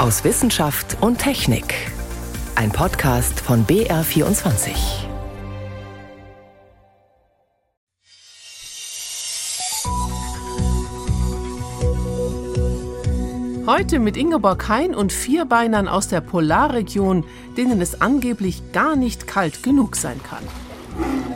aus Wissenschaft und Technik. Ein Podcast von BR24. Heute mit Ingeborg Hein und Vierbeinern aus der Polarregion, denen es angeblich gar nicht kalt genug sein kann.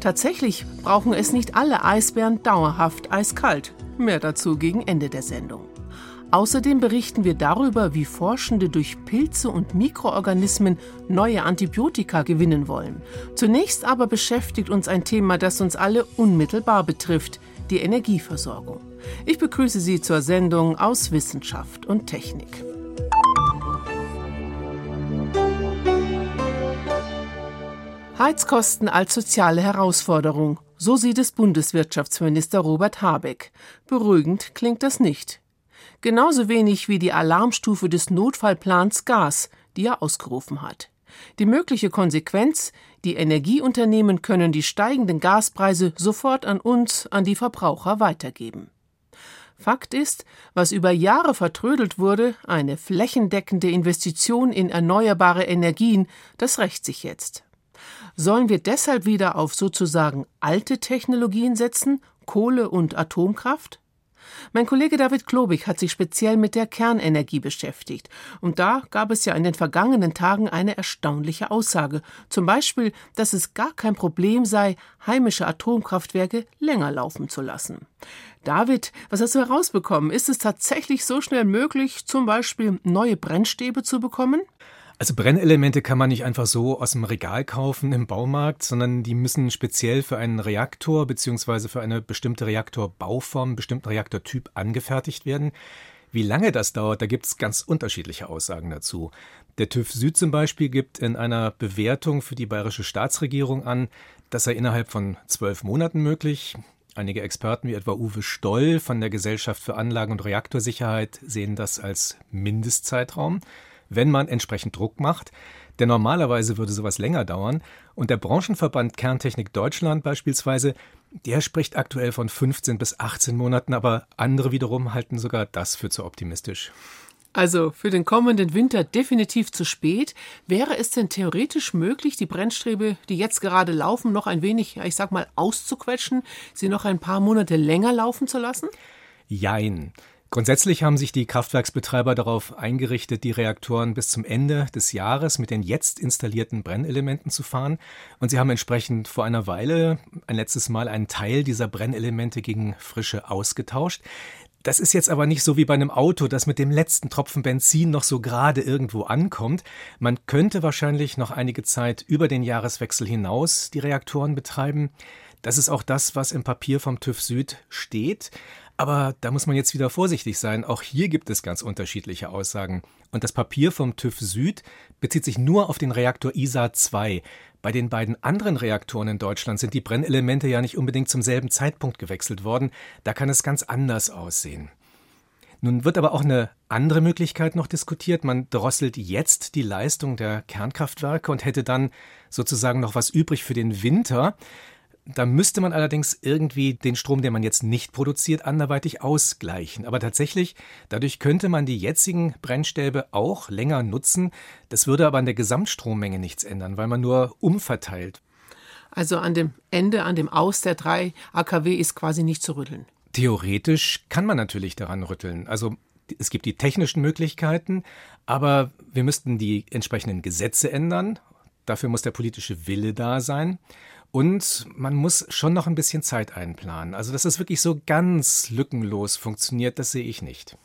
Tatsächlich brauchen es nicht alle Eisbären dauerhaft eiskalt. Mehr dazu gegen Ende der Sendung. Außerdem berichten wir darüber, wie Forschende durch Pilze und Mikroorganismen neue Antibiotika gewinnen wollen. Zunächst aber beschäftigt uns ein Thema, das uns alle unmittelbar betrifft, die Energieversorgung. Ich begrüße Sie zur Sendung aus Wissenschaft und Technik. Heizkosten als soziale Herausforderung. So sieht es Bundeswirtschaftsminister Robert Habeck. Beruhigend klingt das nicht. Genauso wenig wie die Alarmstufe des Notfallplans Gas, die er ausgerufen hat. Die mögliche Konsequenz, die Energieunternehmen können die steigenden Gaspreise sofort an uns, an die Verbraucher weitergeben. Fakt ist, was über Jahre vertrödelt wurde, eine flächendeckende Investition in erneuerbare Energien, das rächt sich jetzt. Sollen wir deshalb wieder auf sozusagen alte Technologien setzen, Kohle und Atomkraft? Mein Kollege David Klobig hat sich speziell mit der Kernenergie beschäftigt. Und da gab es ja in den vergangenen Tagen eine erstaunliche Aussage. Zum Beispiel, dass es gar kein Problem sei, heimische Atomkraftwerke länger laufen zu lassen. David, was hast du herausbekommen? Ist es tatsächlich so schnell möglich, zum Beispiel neue Brennstäbe zu bekommen? Also Brennelemente kann man nicht einfach so aus dem Regal kaufen im Baumarkt, sondern die müssen speziell für einen Reaktor bzw. für eine bestimmte Reaktorbauform, bestimmten Reaktortyp angefertigt werden. Wie lange das dauert, da gibt es ganz unterschiedliche Aussagen dazu. Der TÜV Süd zum Beispiel gibt in einer Bewertung für die bayerische Staatsregierung an, das sei innerhalb von zwölf Monaten möglich. Einige Experten wie etwa Uwe Stoll von der Gesellschaft für Anlagen- und Reaktorsicherheit sehen das als Mindestzeitraum wenn man entsprechend Druck macht. Denn normalerweise würde sowas länger dauern. Und der Branchenverband Kerntechnik Deutschland beispielsweise, der spricht aktuell von 15 bis 18 Monaten, aber andere wiederum halten sogar das für zu optimistisch. Also für den kommenden Winter definitiv zu spät. Wäre es denn theoretisch möglich, die Brennstrebe, die jetzt gerade laufen, noch ein wenig, ich sag mal, auszuquetschen, sie noch ein paar Monate länger laufen zu lassen? Jein. Grundsätzlich haben sich die Kraftwerksbetreiber darauf eingerichtet, die Reaktoren bis zum Ende des Jahres mit den jetzt installierten Brennelementen zu fahren. Und sie haben entsprechend vor einer Weile ein letztes Mal einen Teil dieser Brennelemente gegen frische ausgetauscht. Das ist jetzt aber nicht so wie bei einem Auto, das mit dem letzten Tropfen Benzin noch so gerade irgendwo ankommt. Man könnte wahrscheinlich noch einige Zeit über den Jahreswechsel hinaus die Reaktoren betreiben. Das ist auch das, was im Papier vom TÜV Süd steht. Aber da muss man jetzt wieder vorsichtig sein. Auch hier gibt es ganz unterschiedliche Aussagen. Und das Papier vom TÜV Süd bezieht sich nur auf den Reaktor ISA 2. Bei den beiden anderen Reaktoren in Deutschland sind die Brennelemente ja nicht unbedingt zum selben Zeitpunkt gewechselt worden. Da kann es ganz anders aussehen. Nun wird aber auch eine andere Möglichkeit noch diskutiert. Man drosselt jetzt die Leistung der Kernkraftwerke und hätte dann sozusagen noch was übrig für den Winter. Da müsste man allerdings irgendwie den Strom, den man jetzt nicht produziert, anderweitig ausgleichen. Aber tatsächlich, dadurch könnte man die jetzigen Brennstäbe auch länger nutzen. Das würde aber an der Gesamtstrommenge nichts ändern, weil man nur umverteilt. Also an dem Ende, an dem Aus der drei AKW ist quasi nicht zu rütteln. Theoretisch kann man natürlich daran rütteln. Also es gibt die technischen Möglichkeiten, aber wir müssten die entsprechenden Gesetze ändern. Dafür muss der politische Wille da sein. Und man muss schon noch ein bisschen Zeit einplanen. Also, dass es wirklich so ganz lückenlos funktioniert, das sehe ich nicht.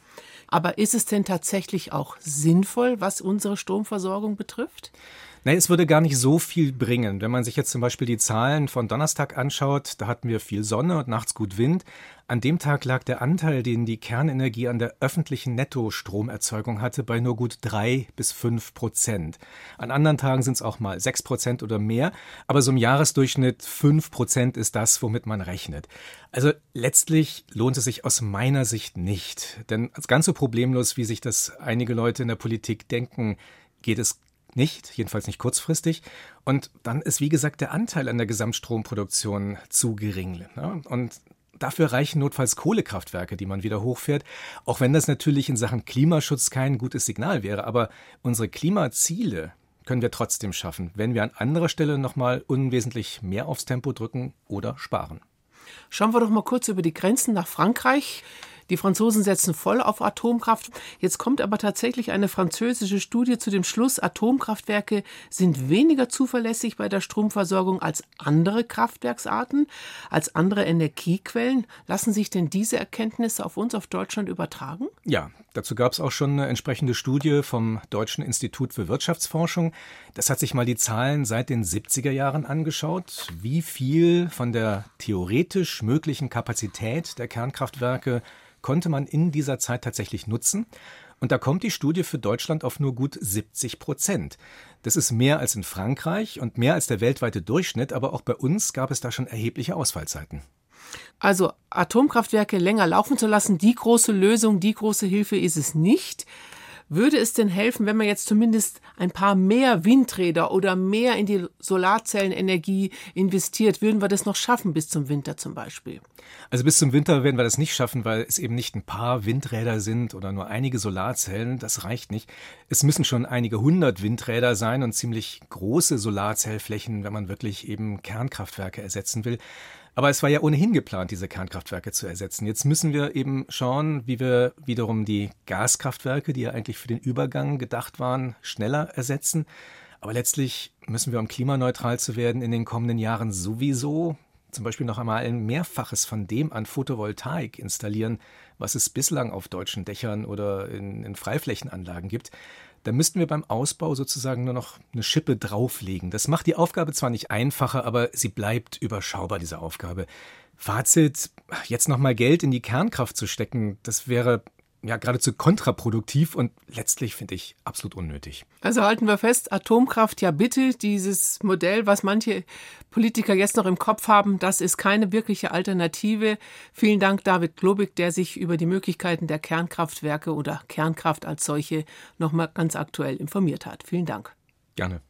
Aber ist es denn tatsächlich auch sinnvoll, was unsere Stromversorgung betrifft? Nein, es würde gar nicht so viel bringen. Wenn man sich jetzt zum Beispiel die Zahlen von Donnerstag anschaut, da hatten wir viel Sonne und nachts gut Wind. An dem Tag lag der Anteil, den die Kernenergie an der öffentlichen Nettostromerzeugung hatte, bei nur gut drei bis fünf Prozent. An anderen Tagen sind es auch mal sechs Prozent oder mehr, aber so im Jahresdurchschnitt fünf Prozent ist das, womit man rechnet. Also letztlich lohnt es sich aus meiner Sicht nicht. Denn ganz so problemlos, wie sich das einige Leute in der Politik denken, geht es nicht, jedenfalls nicht kurzfristig. Und dann ist, wie gesagt, der Anteil an der Gesamtstromproduktion zu gering. Ne? Und dafür reichen notfalls Kohlekraftwerke, die man wieder hochfährt, auch wenn das natürlich in Sachen Klimaschutz kein gutes Signal wäre. Aber unsere Klimaziele können wir trotzdem schaffen, wenn wir an anderer Stelle nochmal unwesentlich mehr aufs Tempo drücken oder sparen. Schauen wir doch mal kurz über die Grenzen nach Frankreich. Die Franzosen setzen voll auf Atomkraft. Jetzt kommt aber tatsächlich eine französische Studie zu dem Schluss, Atomkraftwerke sind weniger zuverlässig bei der Stromversorgung als andere Kraftwerksarten, als andere Energiequellen. Lassen sich denn diese Erkenntnisse auf uns, auf Deutschland übertragen? Ja, dazu gab es auch schon eine entsprechende Studie vom Deutschen Institut für Wirtschaftsforschung. Das hat sich mal die Zahlen seit den 70er Jahren angeschaut, wie viel von der theoretisch möglichen Kapazität der Kernkraftwerke konnte man in dieser Zeit tatsächlich nutzen. Und da kommt die Studie für Deutschland auf nur gut 70 Prozent. Das ist mehr als in Frankreich und mehr als der weltweite Durchschnitt, aber auch bei uns gab es da schon erhebliche Ausfallzeiten. Also Atomkraftwerke länger laufen zu lassen, die große Lösung, die große Hilfe ist es nicht. Würde es denn helfen, wenn man jetzt zumindest ein paar mehr Windräder oder mehr in die Solarzellenenergie investiert? Würden wir das noch schaffen bis zum Winter zum Beispiel? Also bis zum Winter werden wir das nicht schaffen, weil es eben nicht ein paar Windräder sind oder nur einige Solarzellen. Das reicht nicht. Es müssen schon einige hundert Windräder sein und ziemlich große Solarzellflächen, wenn man wirklich eben Kernkraftwerke ersetzen will. Aber es war ja ohnehin geplant, diese Kernkraftwerke zu ersetzen. Jetzt müssen wir eben schauen, wie wir wiederum die Gaskraftwerke, die ja eigentlich für den Übergang gedacht waren, schneller ersetzen. Aber letztlich müssen wir, um klimaneutral zu werden, in den kommenden Jahren sowieso zum Beispiel noch einmal ein Mehrfaches von dem an Photovoltaik installieren, was es bislang auf deutschen Dächern oder in, in Freiflächenanlagen gibt da müssten wir beim Ausbau sozusagen nur noch eine Schippe drauflegen. Das macht die Aufgabe zwar nicht einfacher, aber sie bleibt überschaubar, diese Aufgabe. Fazit, jetzt nochmal Geld in die Kernkraft zu stecken, das wäre ja geradezu kontraproduktiv und letztlich finde ich absolut unnötig. Also halten wir fest, Atomkraft ja bitte, dieses Modell, was manche Politiker jetzt noch im Kopf haben, das ist keine wirkliche Alternative. Vielen Dank, David Globig, der sich über die Möglichkeiten der Kernkraftwerke oder Kernkraft als solche nochmal ganz aktuell informiert hat. Vielen Dank. Gerne.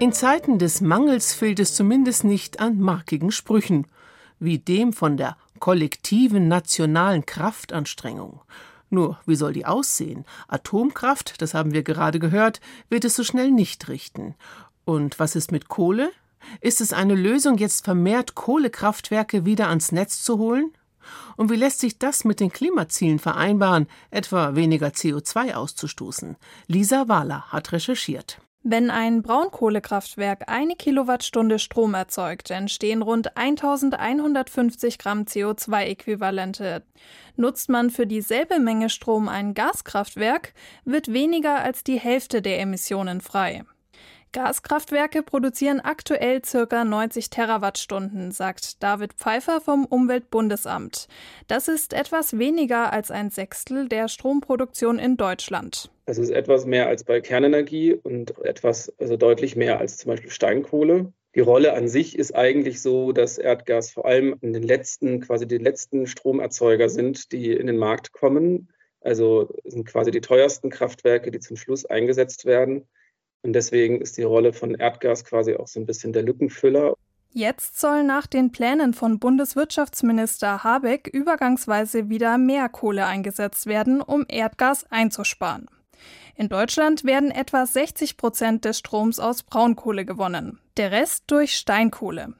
In Zeiten des Mangels fehlt es zumindest nicht an markigen Sprüchen wie dem von der kollektiven nationalen Kraftanstrengung. Nur, wie soll die aussehen? Atomkraft, das haben wir gerade gehört, wird es so schnell nicht richten. Und was ist mit Kohle? Ist es eine Lösung, jetzt vermehrt Kohlekraftwerke wieder ans Netz zu holen? Und wie lässt sich das mit den Klimazielen vereinbaren, etwa weniger CO2 auszustoßen? Lisa Wahler hat recherchiert. Wenn ein Braunkohlekraftwerk eine Kilowattstunde Strom erzeugt, entstehen rund 1150 Gramm CO2-Äquivalente. Nutzt man für dieselbe Menge Strom ein Gaskraftwerk, wird weniger als die Hälfte der Emissionen frei. Gaskraftwerke produzieren aktuell ca. 90 Terawattstunden, sagt David Pfeiffer vom Umweltbundesamt. Das ist etwas weniger als ein Sechstel der Stromproduktion in Deutschland. Das ist etwas mehr als bei Kernenergie und etwas, also deutlich mehr als zum Beispiel Steinkohle. Die Rolle an sich ist eigentlich so, dass Erdgas vor allem in den letzten, quasi die letzten Stromerzeuger sind, die in den Markt kommen. Also sind quasi die teuersten Kraftwerke, die zum Schluss eingesetzt werden. Und deswegen ist die Rolle von Erdgas quasi auch so ein bisschen der Lückenfüller. Jetzt soll nach den Plänen von Bundeswirtschaftsminister Habeck übergangsweise wieder mehr Kohle eingesetzt werden, um Erdgas einzusparen. In Deutschland werden etwa 60 Prozent des Stroms aus Braunkohle gewonnen, der Rest durch Steinkohle.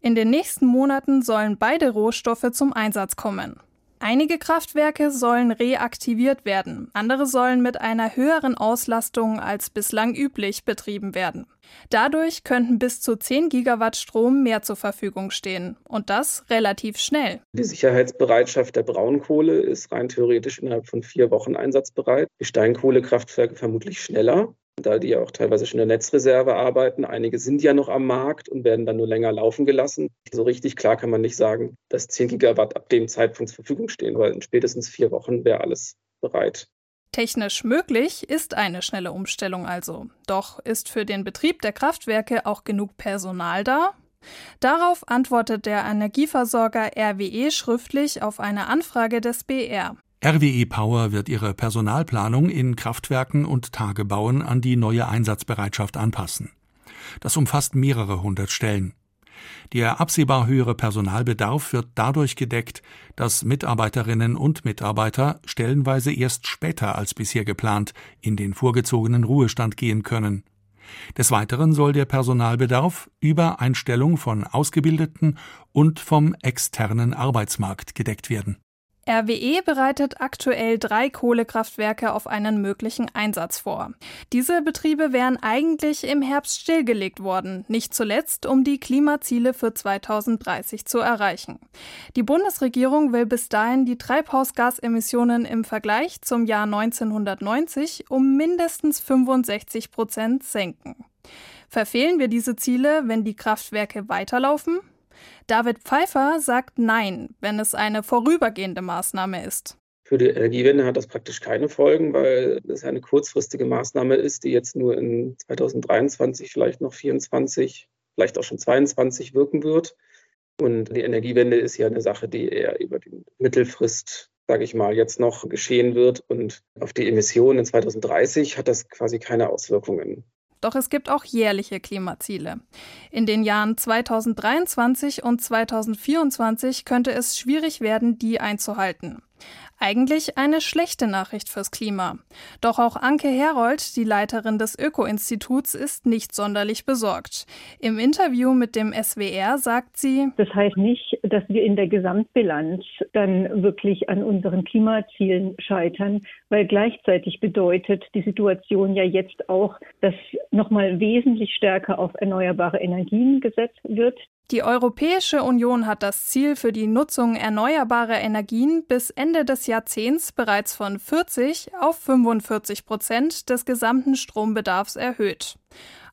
In den nächsten Monaten sollen beide Rohstoffe zum Einsatz kommen. Einige Kraftwerke sollen reaktiviert werden, andere sollen mit einer höheren Auslastung als bislang üblich betrieben werden. Dadurch könnten bis zu 10 Gigawatt Strom mehr zur Verfügung stehen und das relativ schnell. Die Sicherheitsbereitschaft der Braunkohle ist rein theoretisch innerhalb von vier Wochen einsatzbereit. Die Steinkohlekraftwerke vermutlich schneller da die ja auch teilweise schon in der Netzreserve arbeiten. Einige sind ja noch am Markt und werden dann nur länger laufen gelassen. So richtig klar kann man nicht sagen, dass 10 Gigawatt ab dem Zeitpunkt zur Verfügung stehen, weil in spätestens vier Wochen wäre alles bereit. Technisch möglich ist eine schnelle Umstellung also. Doch ist für den Betrieb der Kraftwerke auch genug Personal da? Darauf antwortet der Energieversorger RWE schriftlich auf eine Anfrage des BR. RWE Power wird ihre Personalplanung in Kraftwerken und Tagebauen an die neue Einsatzbereitschaft anpassen. Das umfasst mehrere hundert Stellen. Der absehbar höhere Personalbedarf wird dadurch gedeckt, dass Mitarbeiterinnen und Mitarbeiter stellenweise erst später als bisher geplant in den vorgezogenen Ruhestand gehen können. Des Weiteren soll der Personalbedarf über Einstellung von Ausgebildeten und vom externen Arbeitsmarkt gedeckt werden. RWE bereitet aktuell drei Kohlekraftwerke auf einen möglichen Einsatz vor. Diese Betriebe wären eigentlich im Herbst stillgelegt worden, nicht zuletzt, um die Klimaziele für 2030 zu erreichen. Die Bundesregierung will bis dahin die Treibhausgasemissionen im Vergleich zum Jahr 1990 um mindestens 65 Prozent senken. Verfehlen wir diese Ziele, wenn die Kraftwerke weiterlaufen? David Pfeiffer sagt Nein, wenn es eine vorübergehende Maßnahme ist. Für die Energiewende hat das praktisch keine Folgen, weil es eine kurzfristige Maßnahme ist, die jetzt nur in 2023, vielleicht noch 2024, vielleicht auch schon 2022 wirken wird. Und die Energiewende ist ja eine Sache, die eher über die Mittelfrist, sage ich mal, jetzt noch geschehen wird. Und auf die Emissionen in 2030 hat das quasi keine Auswirkungen. Doch es gibt auch jährliche Klimaziele. In den Jahren 2023 und 2024 könnte es schwierig werden, die einzuhalten. Eigentlich eine schlechte Nachricht fürs Klima. Doch auch Anke Herold, die Leiterin des Öko-Instituts, ist nicht sonderlich besorgt. Im Interview mit dem SWR sagt sie, Das heißt nicht, dass wir in der Gesamtbilanz dann wirklich an unseren Klimazielen scheitern, weil gleichzeitig bedeutet die Situation ja jetzt auch, dass nochmal wesentlich stärker auf erneuerbare Energien gesetzt wird. Die Europäische Union hat das Ziel für die Nutzung erneuerbarer Energien bis Ende des Jahrzehnts bereits von 40 auf 45 Prozent des gesamten Strombedarfs erhöht.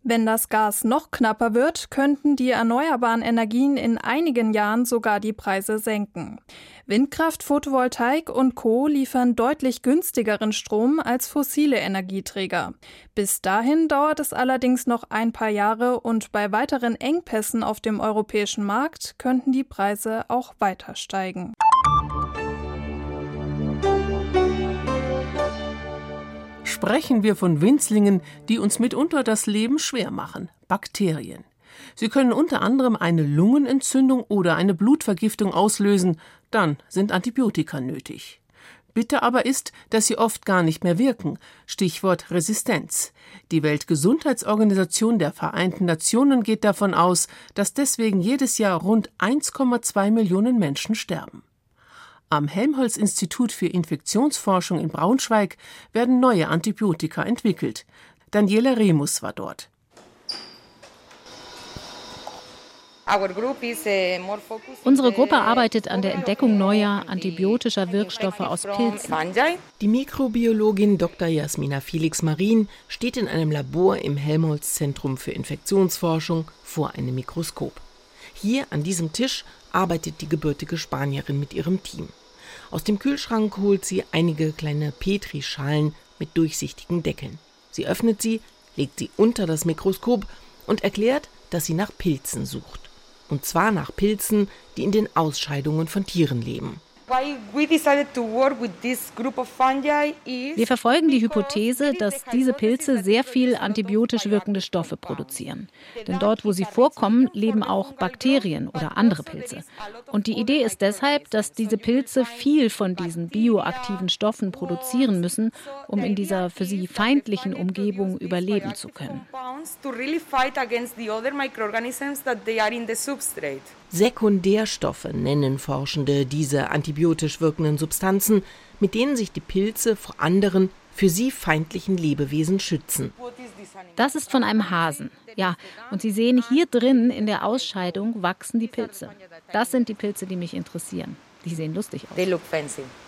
Wenn das Gas noch knapper wird, könnten die erneuerbaren Energien in einigen Jahren sogar die Preise senken. Windkraft, Photovoltaik und Co liefern deutlich günstigeren Strom als fossile Energieträger. Bis dahin dauert es allerdings noch ein paar Jahre und bei weiteren Engpässen auf dem europäischen Markt könnten die Preise auch weiter steigen. Sprechen wir von Winzlingen, die uns mitunter das Leben schwer machen, Bakterien. Sie können unter anderem eine Lungenentzündung oder eine Blutvergiftung auslösen, dann sind Antibiotika nötig. Bitte aber ist, dass sie oft gar nicht mehr wirken. Stichwort Resistenz. Die Weltgesundheitsorganisation der Vereinten Nationen geht davon aus, dass deswegen jedes Jahr rund 1,2 Millionen Menschen sterben. Am Helmholtz-Institut für Infektionsforschung in Braunschweig werden neue Antibiotika entwickelt. Daniela Remus war dort. Unsere Gruppe arbeitet an der Entdeckung neuer antibiotischer Wirkstoffe aus Pilzen. Die Mikrobiologin Dr. Jasmina Felix Marin steht in einem Labor im Helmholtz Zentrum für Infektionsforschung vor einem Mikroskop. Hier an diesem Tisch arbeitet die gebürtige Spanierin mit ihrem Team. Aus dem Kühlschrank holt sie einige kleine Petrischalen mit durchsichtigen Deckeln. Sie öffnet sie, legt sie unter das Mikroskop und erklärt, dass sie nach Pilzen sucht. Und zwar nach Pilzen, die in den Ausscheidungen von Tieren leben. Wir verfolgen die Hypothese, dass diese Pilze sehr viel antibiotisch wirkende Stoffe produzieren. Denn dort, wo sie vorkommen, leben auch Bakterien oder andere Pilze. Und die Idee ist deshalb, dass diese Pilze viel von diesen bioaktiven Stoffen produzieren müssen, um in dieser für sie feindlichen Umgebung überleben zu können. Sekundärstoffe nennen Forschende diese antibiotisch wirkenden Substanzen, mit denen sich die Pilze vor anderen für sie feindlichen Lebewesen schützen. Das ist von einem Hasen. Ja, und Sie sehen hier drin in der Ausscheidung wachsen die Pilze. Das sind die Pilze, die mich interessieren. Die sehen lustig aus.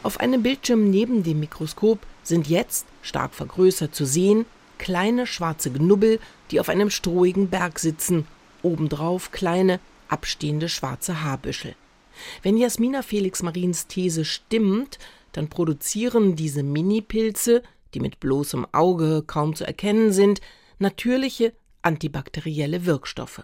Auf einem Bildschirm neben dem Mikroskop sind jetzt, stark vergrößert zu sehen, kleine schwarze Knubbel, die auf einem strohigen Berg sitzen, obendrauf kleine, abstehende schwarze Haarbüschel. Wenn Jasmina Felix Marins These stimmt, dann produzieren diese Minipilze, die mit bloßem Auge kaum zu erkennen sind, natürliche antibakterielle Wirkstoffe.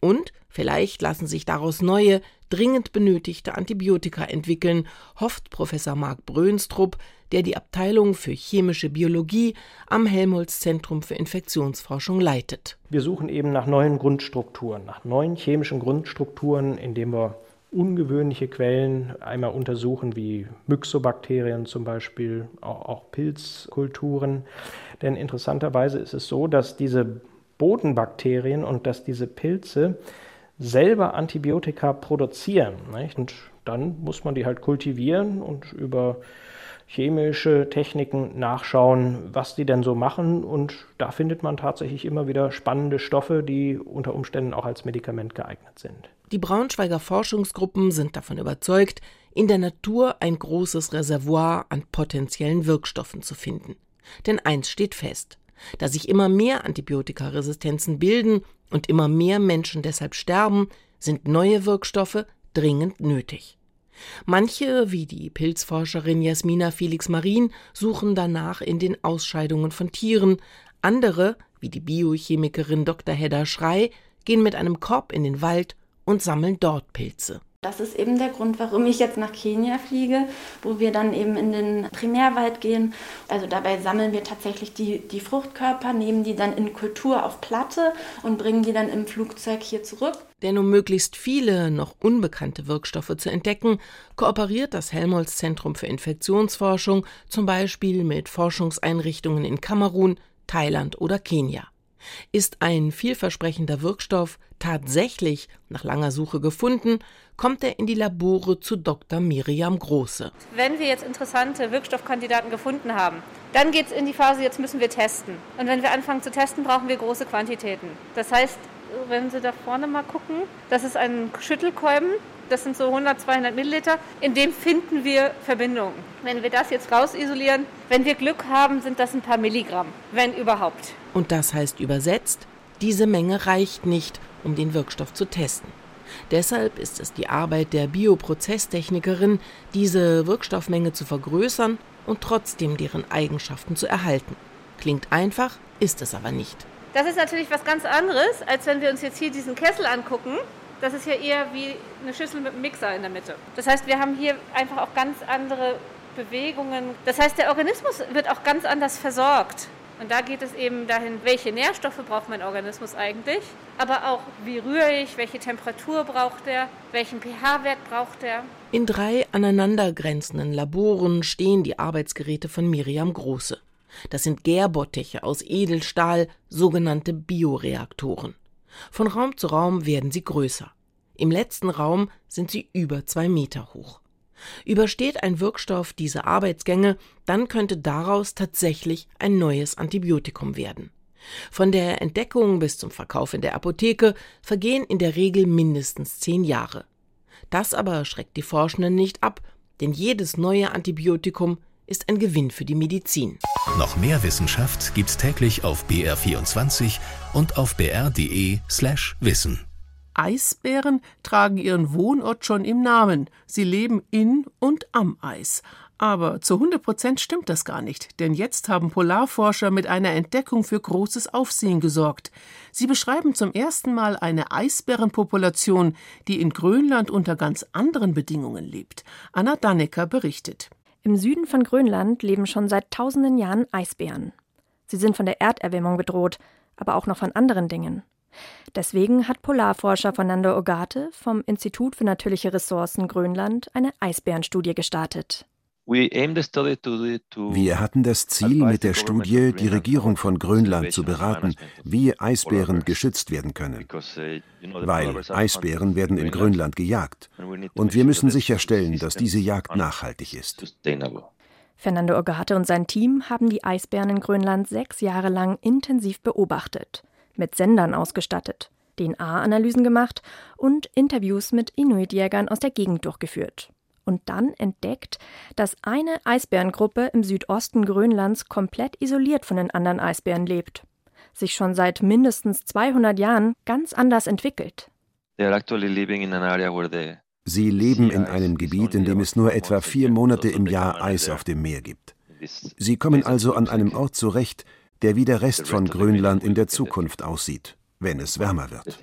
Und vielleicht lassen sich daraus neue, dringend benötigte Antibiotika entwickeln, hofft Professor Marc Brönstrup, der die Abteilung für chemische Biologie am Helmholtz Zentrum für Infektionsforschung leitet. Wir suchen eben nach neuen Grundstrukturen, nach neuen chemischen Grundstrukturen, indem wir ungewöhnliche Quellen einmal untersuchen, wie Myxobakterien zum Beispiel, auch, auch Pilzkulturen. Denn interessanterweise ist es so, dass diese Bodenbakterien und dass diese Pilze selber Antibiotika produzieren. Nicht? Und dann muss man die halt kultivieren und über chemische Techniken nachschauen, was die denn so machen. Und da findet man tatsächlich immer wieder spannende Stoffe, die unter Umständen auch als Medikament geeignet sind. Die Braunschweiger Forschungsgruppen sind davon überzeugt, in der Natur ein großes Reservoir an potenziellen Wirkstoffen zu finden. Denn eins steht fest, da sich immer mehr Antibiotikaresistenzen bilden und immer mehr Menschen deshalb sterben, sind neue Wirkstoffe dringend nötig. Manche, wie die Pilzforscherin Jasmina Felix Marin, suchen danach in den Ausscheidungen von Tieren, andere, wie die Biochemikerin Dr. Hedda Schrei, gehen mit einem Korb in den Wald und sammeln dort Pilze. Das ist eben der Grund, warum ich jetzt nach Kenia fliege, wo wir dann eben in den Primärwald gehen. Also dabei sammeln wir tatsächlich die, die Fruchtkörper, nehmen die dann in Kultur auf Platte und bringen die dann im Flugzeug hier zurück. Denn um möglichst viele noch unbekannte Wirkstoffe zu entdecken, kooperiert das Helmholtz Zentrum für Infektionsforschung zum Beispiel mit Forschungseinrichtungen in Kamerun, Thailand oder Kenia. Ist ein vielversprechender Wirkstoff tatsächlich nach langer Suche gefunden, kommt er in die Labore zu Dr. Miriam Große. Wenn wir jetzt interessante Wirkstoffkandidaten gefunden haben, dann geht es in die Phase, jetzt müssen wir testen. Und wenn wir anfangen zu testen, brauchen wir große Quantitäten. Das heißt, wenn Sie da vorne mal gucken, das ist ein Schüttelkolben, das sind so 100, 200 Milliliter. In dem finden wir Verbindungen. Wenn wir das jetzt rausisolieren, wenn wir Glück haben, sind das ein paar Milligramm, wenn überhaupt. Und das heißt übersetzt, diese Menge reicht nicht, um den Wirkstoff zu testen. Deshalb ist es die Arbeit der Bioprozesstechnikerin, diese Wirkstoffmenge zu vergrößern und trotzdem deren Eigenschaften zu erhalten. Klingt einfach, ist es aber nicht. Das ist natürlich was ganz anderes, als wenn wir uns jetzt hier diesen Kessel angucken. Das ist ja eher wie eine Schüssel mit einem Mixer in der Mitte. Das heißt, wir haben hier einfach auch ganz andere Bewegungen. Das heißt, der Organismus wird auch ganz anders versorgt. Und da geht es eben dahin, welche Nährstoffe braucht mein Organismus eigentlich, aber auch wie rühre ich, welche Temperatur braucht er, welchen pH-Wert braucht er. In drei aneinandergrenzenden Laboren stehen die Arbeitsgeräte von Miriam Große. Das sind Gärbottiche aus Edelstahl, sogenannte Bioreaktoren. Von Raum zu Raum werden sie größer. Im letzten Raum sind sie über zwei Meter hoch. Übersteht ein Wirkstoff diese Arbeitsgänge, dann könnte daraus tatsächlich ein neues Antibiotikum werden. Von der Entdeckung bis zum Verkauf in der Apotheke vergehen in der Regel mindestens zehn Jahre. Das aber schreckt die Forschenden nicht ab, denn jedes neue Antibiotikum ist ein Gewinn für die Medizin. Noch mehr Wissenschaft gibt's täglich auf BR24 und auf br.de/slash Wissen. Eisbären tragen ihren Wohnort schon im Namen. Sie leben in und am Eis. Aber zu 100 Prozent stimmt das gar nicht, denn jetzt haben Polarforscher mit einer Entdeckung für großes Aufsehen gesorgt. Sie beschreiben zum ersten Mal eine Eisbärenpopulation, die in Grönland unter ganz anderen Bedingungen lebt. Anna Dannecker berichtet. Im Süden von Grönland leben schon seit tausenden Jahren Eisbären. Sie sind von der Erderwärmung bedroht, aber auch noch von anderen Dingen. Deswegen hat Polarforscher Fernando Ogate vom Institut für natürliche Ressourcen Grönland eine Eisbärenstudie gestartet. Wir hatten das Ziel, mit der Studie die Regierung von Grönland zu beraten, wie Eisbären geschützt werden können. Weil Eisbären werden in Grönland gejagt. Und wir müssen sicherstellen, dass diese Jagd nachhaltig ist. Fernando Ogate und sein Team haben die Eisbären in Grönland sechs Jahre lang intensiv beobachtet mit Sendern ausgestattet, DNA-Analysen gemacht und Interviews mit Inuit-Jägern aus der Gegend durchgeführt. Und dann entdeckt, dass eine Eisbärengruppe im Südosten Grönlands komplett isoliert von den anderen Eisbären lebt, sich schon seit mindestens 200 Jahren ganz anders entwickelt. Sie leben in einem Gebiet, in dem es nur etwa vier Monate im Jahr Eis auf dem Meer gibt. Sie kommen also an einem Ort zurecht, der wie der Rest von Grönland in der Zukunft aussieht, wenn es wärmer wird.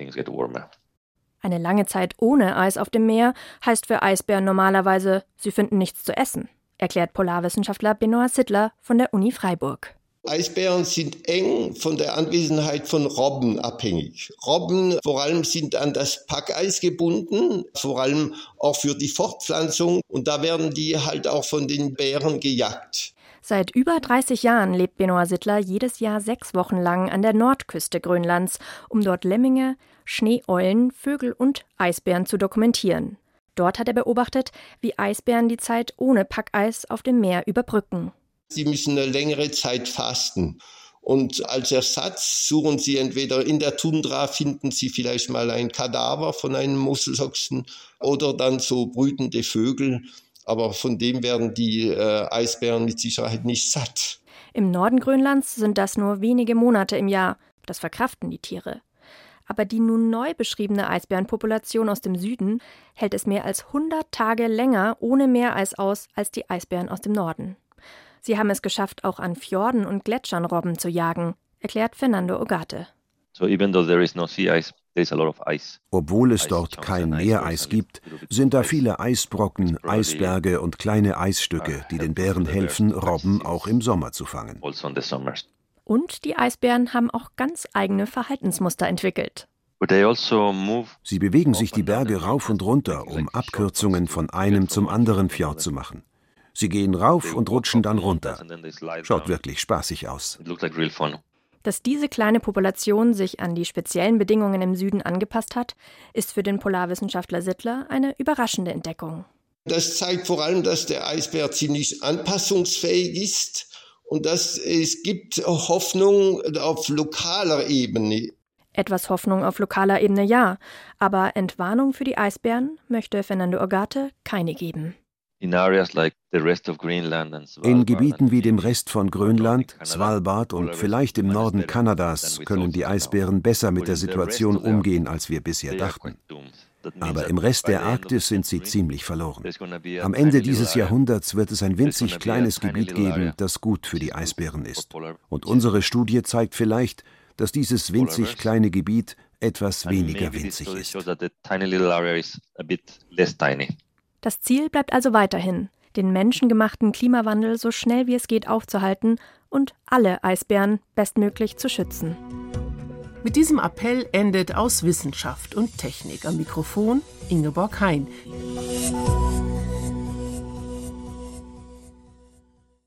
Eine lange Zeit ohne Eis auf dem Meer heißt für Eisbären normalerweise, sie finden nichts zu essen, erklärt Polarwissenschaftler Benoit Sittler von der Uni Freiburg. Eisbären sind eng von der Anwesenheit von Robben abhängig. Robben vor allem sind an das Packeis gebunden, vor allem auch für die Fortpflanzung und da werden die halt auch von den Bären gejagt. Seit über 30 Jahren lebt Benoit Sittler jedes Jahr sechs Wochen lang an der Nordküste Grönlands, um dort Lemminge, Schneeeulen, Vögel und Eisbären zu dokumentieren. Dort hat er beobachtet, wie Eisbären die Zeit ohne Packeis auf dem Meer überbrücken. Sie müssen eine längere Zeit fasten. Und als Ersatz suchen Sie entweder in der Tundra, finden Sie vielleicht mal ein Kadaver von einem Muschelochsen oder dann so brütende Vögel. Aber von dem werden die äh, Eisbären mit Sicherheit nicht satt. Im Norden Grönlands sind das nur wenige Monate im Jahr. Das verkraften die Tiere. Aber die nun neu beschriebene Eisbärenpopulation aus dem Süden hält es mehr als 100 Tage länger ohne Meereis aus als die Eisbären aus dem Norden. Sie haben es geschafft, auch an Fjorden und Gletschern Robben zu jagen, erklärt Fernando Ogate. Obwohl es dort kein Meereis gibt, sind da viele Eisbrocken, Eisberge und kleine Eisstücke, die den Bären helfen, Robben auch im Sommer zu fangen. Also und die Eisbären haben auch ganz eigene Verhaltensmuster entwickelt. Also Sie bewegen sich die Berge rauf und runter, um Abkürzungen von einem zum anderen Fjord zu machen. Sie gehen rauf und rutschen dann runter. Schaut wirklich spaßig aus. Dass diese kleine Population sich an die speziellen Bedingungen im Süden angepasst hat, ist für den Polarwissenschaftler Sittler eine überraschende Entdeckung. Das zeigt vor allem, dass der Eisbär ziemlich anpassungsfähig ist und dass es gibt Hoffnung auf lokaler Ebene. Etwas Hoffnung auf lokaler Ebene ja, aber Entwarnung für die Eisbären möchte Fernando Orgate keine geben. In Gebieten wie dem Rest von Grönland, Svalbard und vielleicht im Norden Kanadas können die Eisbären besser mit der Situation umgehen, als wir bisher dachten. Aber im Rest der Arktis sind sie ziemlich verloren. Am Ende dieses Jahrhunderts wird es ein winzig kleines Gebiet geben, das gut für die Eisbären ist. Und unsere Studie zeigt vielleicht, dass dieses winzig kleine Gebiet etwas weniger winzig ist. Das Ziel bleibt also weiterhin, den menschengemachten Klimawandel so schnell wie es geht aufzuhalten und alle Eisbären bestmöglich zu schützen. Mit diesem Appell endet aus Wissenschaft und Technik am Mikrofon Ingeborg Hein.